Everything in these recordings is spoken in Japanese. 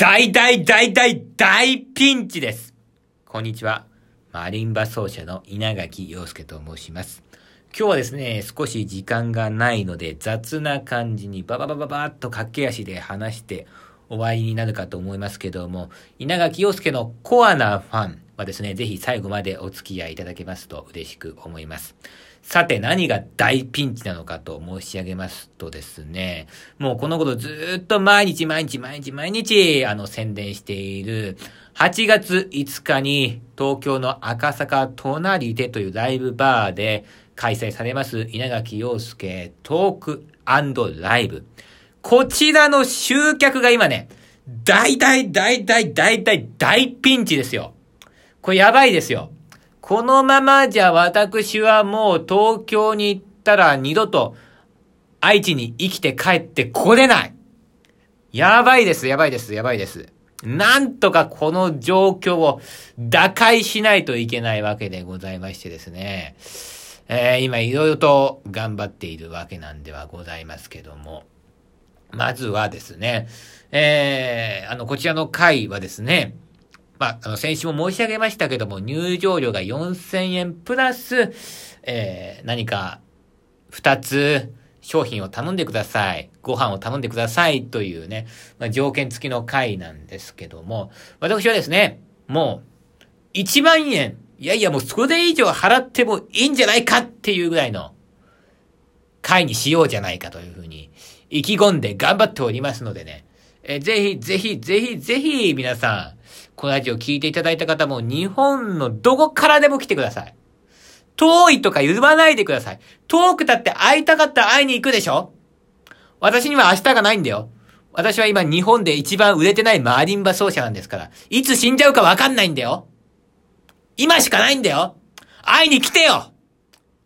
大大大大大ピンチです。こんにちは。マリンバ奏者の稲垣陽介と申します。今日はですね、少し時間がないので雑な感じにバババババッと駆け足で話して終わりになるかと思いますけども、稲垣陽介のコアなファンはですね、ぜひ最後までお付き合いいただけますと嬉しく思います。さて何が大ピンチなのかと申し上げますとですね、もうこのことずっと毎日毎日毎日毎日あの宣伝している8月5日に東京の赤坂隣でというライブバーで開催されます稲垣陽介トークライブ。こちらの集客が今ね、大大大大大大大ピンチですよ。これやばいですよ。このままじゃ私はもう東京に行ったら二度と愛知に生きて帰ってこれないやばいです、やばいです、やばいです。なんとかこの状況を打開しないといけないわけでございましてですね。えー、今いろいろと頑張っているわけなんではございますけども。まずはですね、えー、あの、こちらの会はですね、まあ、あの、先週も申し上げましたけども、入場料が4000円プラス、えー、何か、二つ、商品を頼んでください。ご飯を頼んでください。というね、まあ、条件付きの会なんですけども、私はですね、もう、1万円、いやいやもうそれ以上払ってもいいんじゃないかっていうぐらいの会にしようじゃないかというふうに意気込んで頑張っておりますのでね、えー、ぜひぜひぜひぜひ皆さん、このラジオ聞いていただいた方も日本のどこからでも来てください。遠いとか言わないでください。遠くだって会いたかったら会いに行くでしょ私には明日がないんだよ。私は今日本で一番売れてないマーリンバ奏者なんですから。いつ死んじゃうかわかんないんだよ。今しかないんだよ。会いに来てよ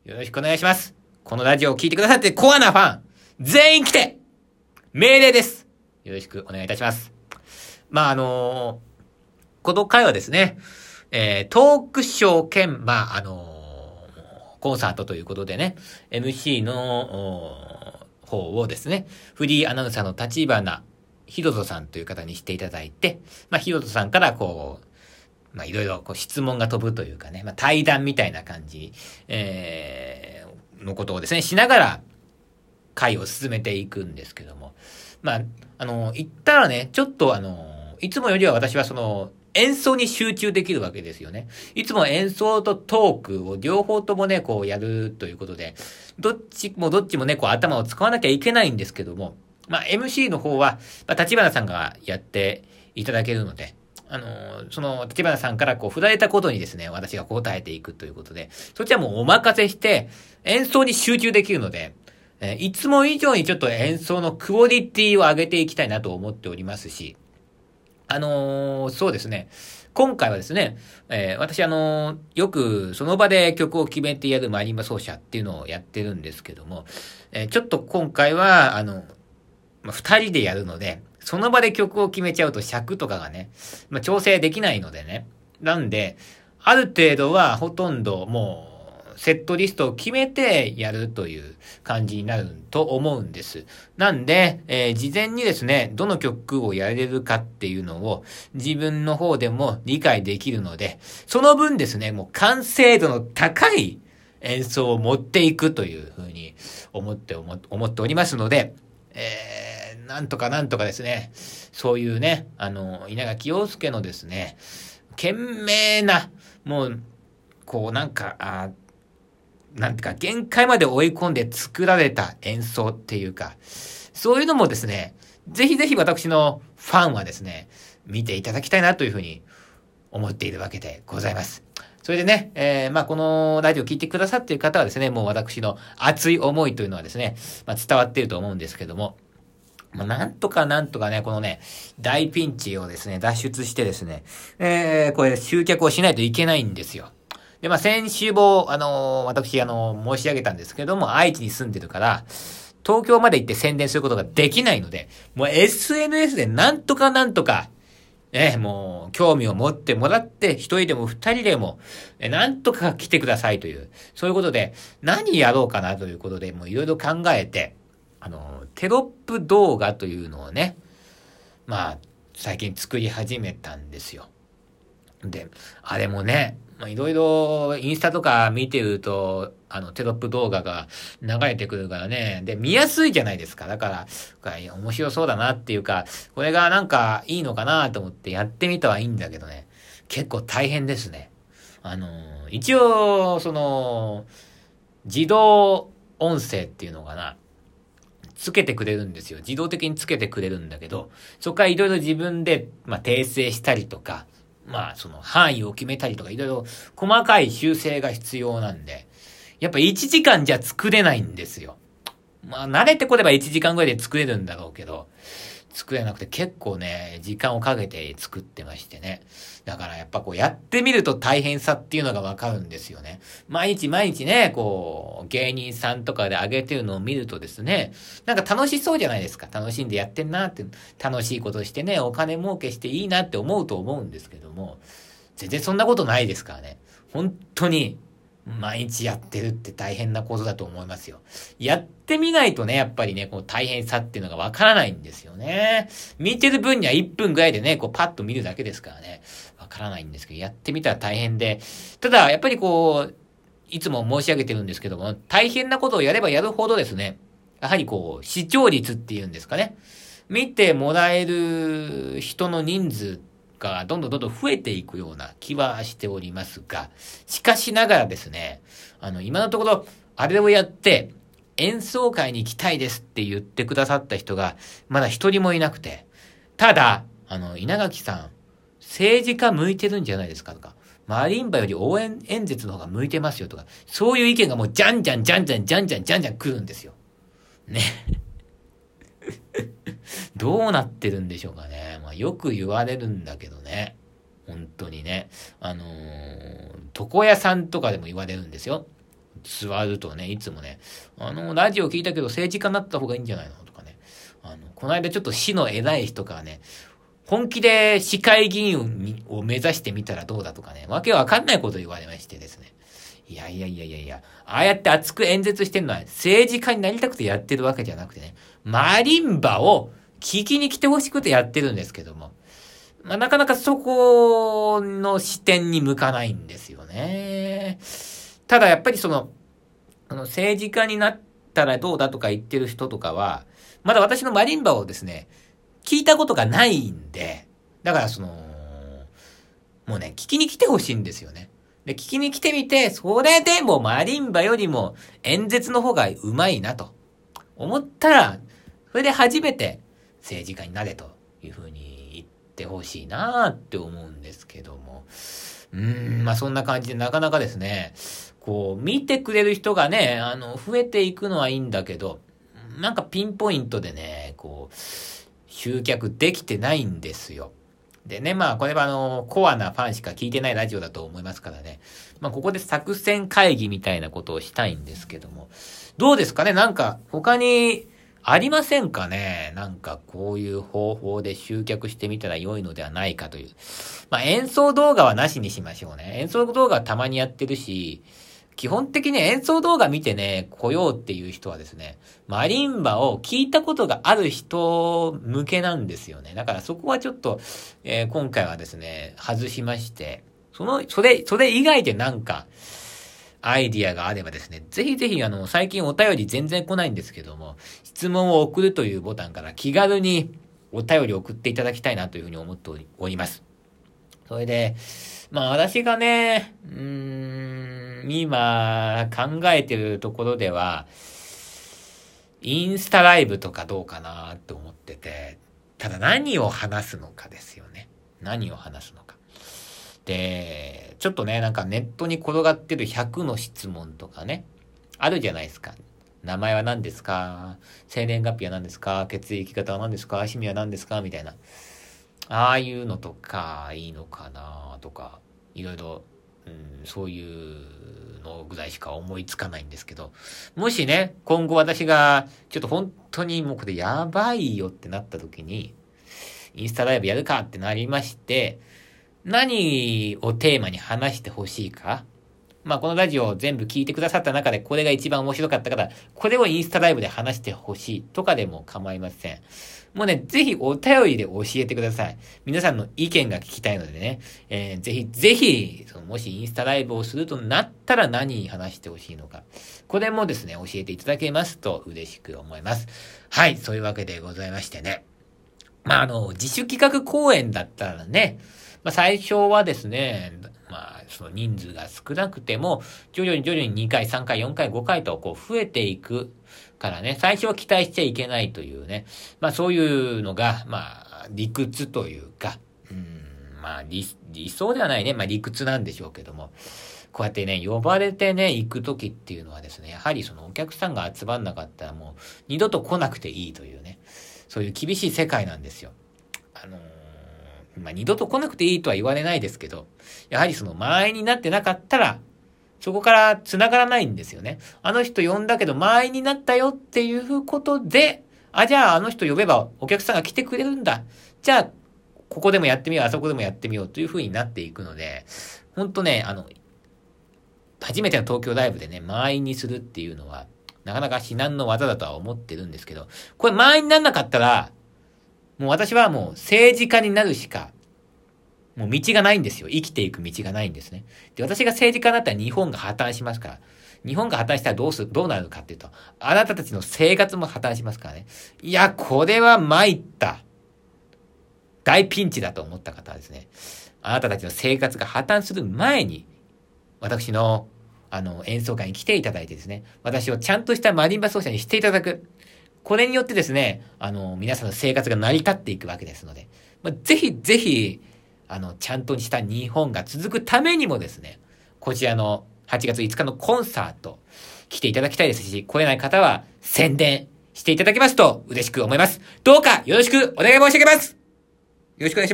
よろしくお願いします。このラジオを聞いてくださってコアなファン、全員来て命令です。よろしくお願いいたします。まあ、あのーこの回はですね、えー、トークショー兼、まあ、あのー、コンサートということでね、MC の方をですね、フリーアナウンサーの立花ひろとさんという方にしていただいて、まあ、ひろとさんからこう、まあ、いろいろこう質問が飛ぶというかね、まあ、対談みたいな感じ、えー、のことをですね、しながら、会を進めていくんですけども。まあ、あの、言ったらね、ちょっとあの、いつもよりは私はその、演奏に集中できるわけですよね。いつも演奏とトークを両方ともね、こうやるということで、どっちもどっちもね、こう頭を使わなきゃいけないんですけども、まあ MC の方は、まあ立花さんがやっていただけるので、あの、その、立花さんからこう振られたことにですね、私が答えていくということで、そっちはもうお任せして、演奏に集中できるので、えいつも以上にちょっと演奏のクオリティを上げていきたいなと思っておりますし、あのー、そうですね。今回はですね、えー、私あのー、よくその場で曲を決めてやるマリンバ奏者っていうのをやってるんですけども、えー、ちょっと今回は、あの、まあ、二人でやるので、その場で曲を決めちゃうと尺とかがね、まあ、調整できないのでね。なんで、ある程度はほとんどもう、セットリストを決めてやるという感じになると思うんです。なんで、えー、事前にですね、どの曲をやれるかっていうのを自分の方でも理解できるので、その分ですね、もう完成度の高い演奏を持っていくというふうに思って思っておりますので、えー、なんとかなんとかですね、そういうね、あの、稲垣陽介のですね、懸命な、もう、こうなんか、あなんていうか、限界まで追い込んで作られた演奏っていうか、そういうのもですね、ぜひぜひ私のファンはですね、見ていただきたいなというふうに思っているわけでございます。それでね、えー、まあ、このラジオ聞いてくださっている方はですね、もう私の熱い思いというのはですね、まあ、伝わっていると思うんですけども、まあ、なんとかなんとかね、このね、大ピンチをですね、脱出してですね、えー、これ集客をしないといけないんですよ。で、まあ、先週も、あの私、あの申し上げたんですけども、愛知に住んでるから、東京まで行って宣伝することができないので、もう SNS でなんとかなんとか、ね、もう、興味を持ってもらって、一人でも二人でも、えなんとか来てくださいという、そういうことで、何やろうかなということで、もういろいろ考えて、あの、テロップ動画というのをね、まあ、最近作り始めたんですよ。で、あれもね、まあ、いろいろインスタとか見てると、あの、テロップ動画が流れてくるからね。で、見やすいじゃないですか。だから、面白そうだなっていうか、これがなんかいいのかなと思ってやってみたはいいんだけどね。結構大変ですね。あの、一応、その、自動音声っていうのかな。つけてくれるんですよ。自動的につけてくれるんだけど、そこからいろいろ自分で、まあ、訂正したりとか、まあ、その範囲を決めたりとか、いろいろ細かい修正が必要なんで、やっぱ1時間じゃ作れないんですよ。まあ、慣れてこれば1時間ぐらいで作れるんだろうけど、作れなくて結構ね、時間をかけて作ってましてね。だからやっぱこうやってみると大変さっていうのがわかるんですよね。毎日毎日ね、こう、芸人さんとかで上げてるのを見るとですね、なんか楽しそうじゃないですか。楽しんでやってんなって、楽しいことしてね、お金儲けしていいなって思うと思うんですけども、全然そんなことないですからね。本当に毎日やってるって大変なことだと思いますよ。やってみないとね、やっぱりね、こう大変さっていうのがわからないんですよね。見てる分には1分ぐらいでね、こうパッと見るだけですからね、わからないんですけど、やってみたら大変で、ただ、やっぱりこう、いつも申し上げてるんですけども、大変なことをやればやるほどですね、やはりこう、視聴率っていうんですかね。見てもらえる人の人数ってがどんどんどんどん増えていくような気はしておりますが、しかしながらですね、あの、今のところ、あれをやって、演奏会に行きたいですって言ってくださった人が、まだ一人もいなくて、ただ、あの、稲垣さん、政治家向いてるんじゃないですかとか、マリンバより応援演説の方が向いてますよとか、そういう意見がもうじゃんじゃんじゃんじゃんじゃんじゃんじゃんじゃん来るんですよ。ね。どうなってるんでしょうかね。まあ、よく言われるんだけどね。本当にね。あのー、床屋さんとかでも言われるんですよ。座るとね、いつもね、あの、ラジオ聞いたけど政治家になった方がいいんじゃないのとかね。あの、この間ちょっと市の偉い人からね、本気で市会議員を目指してみたらどうだとかね、わけわかんないこと言われましてですね。いやいやいやいやいや、ああやって熱く演説してるのは政治家になりたくてやってるわけじゃなくてね、マリンバを聞きに来てほしくてやってるんですけども、まあ、なかなかそこの視点に向かないんですよね。ただやっぱりその、あの政治家になったらどうだとか言ってる人とかは、まだ私のマリンバをですね、聞いたことがないんで、だからその、もうね、聞きに来てほしいんですよね。で、聞きに来てみて、それでもマリンバよりも演説の方がうまいなと思ったら、それで初めて政治家になれというふうに言ってほしいなって思うんですけども。うん、まあそんな感じでなかなかですね、こう、見てくれる人がね、あの、増えていくのはいいんだけど、なんかピンポイントでね、こう、集客できてないんですよ。でね、まあ、これはあの、コアなファンしか聞いてないラジオだと思いますからね。まあ、ここで作戦会議みたいなことをしたいんですけども。どうですかね？なんか、他に、ありませんかね？なんかこういう方法で集客してみたら良いのではないかという。まあ演奏動画はなしにしましょうね。演奏動画たまにやってるし、基本的に演奏動画見てね、来ようっていう人はですね、マリンバを聞いたことがある人向けなんですよね。だからそこはちょっと、えー、今回はですね、外しまして、その、それ、それ以外でなんか、アイディアがあればですね、ぜひぜひあの、最近お便り全然来ないんですけども、質問を送るというボタンから気軽にお便り送っていただきたいなというふうに思っております。それで、まあ私がね、うーん、今考えてるところでは、インスタライブとかどうかなって思ってて、ただ何を話すのかですよね。何を話すのか。で、ちょっとね、なんかネットに転がってる100の質問とかね、あるじゃないですか。名前は何ですか？生年月日は何ですか？血液型は何ですか？趣味は何ですか？みたいな。ああいうのとかいいのかなとか、いろいろ、うん、そういうのぐらいしか思いつかないんですけど、もしね、今後私が、ちょっと本当にもうこれやばいよってなった時に、インスタライブやるかってなりまして、何をテーマに話してほしいか？まあ、このラジオを全部聞いてくださった中で、これが一番面白かったから、これをインスタライブで話してほしいとかでも構いません。もうね、ぜひお便りで教えてください。皆さんの意見が聞きたいのでね、えー、ぜひ、ぜひ、そのもしインスタライブをするとなったら何に話してほしいのか。これもですね、教えていただけますと嬉しく思います。はい、そういうわけでございましてね。まあ、あの、自主企画公演だったらね、まあ、最初はですね、まあ、その人数が少なくても、徐々に徐々に2回、3回、4回、5回とこう増えていくからね、最初は期待しちゃいけないというね、まあそういうのが、まあ理屈というか、うん、まあ理理想ではないね、まあ理屈なんでしょうけども、こうやってね、呼ばれてね、行く時っていうのはですね、やはりそのお客さんが集まんなかったらもう二度と来なくていいというね、そういう厳しい世界なんですよ。あのーまあ、二度と来なくていいとは言われないですけど、やはりその前になってなかったら、そこから繋がらないんですよね。あの人呼んだけど前になったよっていうことで、あ、じゃああの人呼べばお客さんが来てくれるんだ。じゃあ、ここでもやってみよう、あそこでもやってみようという風になっていくので、ほんとね、あの、初めての東京ライブでね、満員にするっていうのは、なかなか至難の技だとは思ってるんですけど、これ満員にならなかったら、もう私はもう政治家になるしか、もう道がないんですよ。生きていく道がないんですね。で、私が政治家だったら日本が破綻しますから。日本が破綻したらどうする、どうなるかっていうと、あなたたちの生活も破綻しますからね。いや、これは参った。大ピンチだと思った方はですね、あなたたちの生活が破綻する前に、私の、あの、演奏会に来ていただいてですね、私をちゃんとしたマリンバ奏者にしていただく。これによってですね、あの、皆さんの生活が成り立っていくわけですので、まあ、ぜひぜひ、あの、ちゃんとした日本が続くためにもですね、こちらの8月5日のコンサート、来ていただきたいですし、来れない方は宣伝していただけますと嬉しく思います。どうかよろしくお願い申し上げますよろしくお願いします。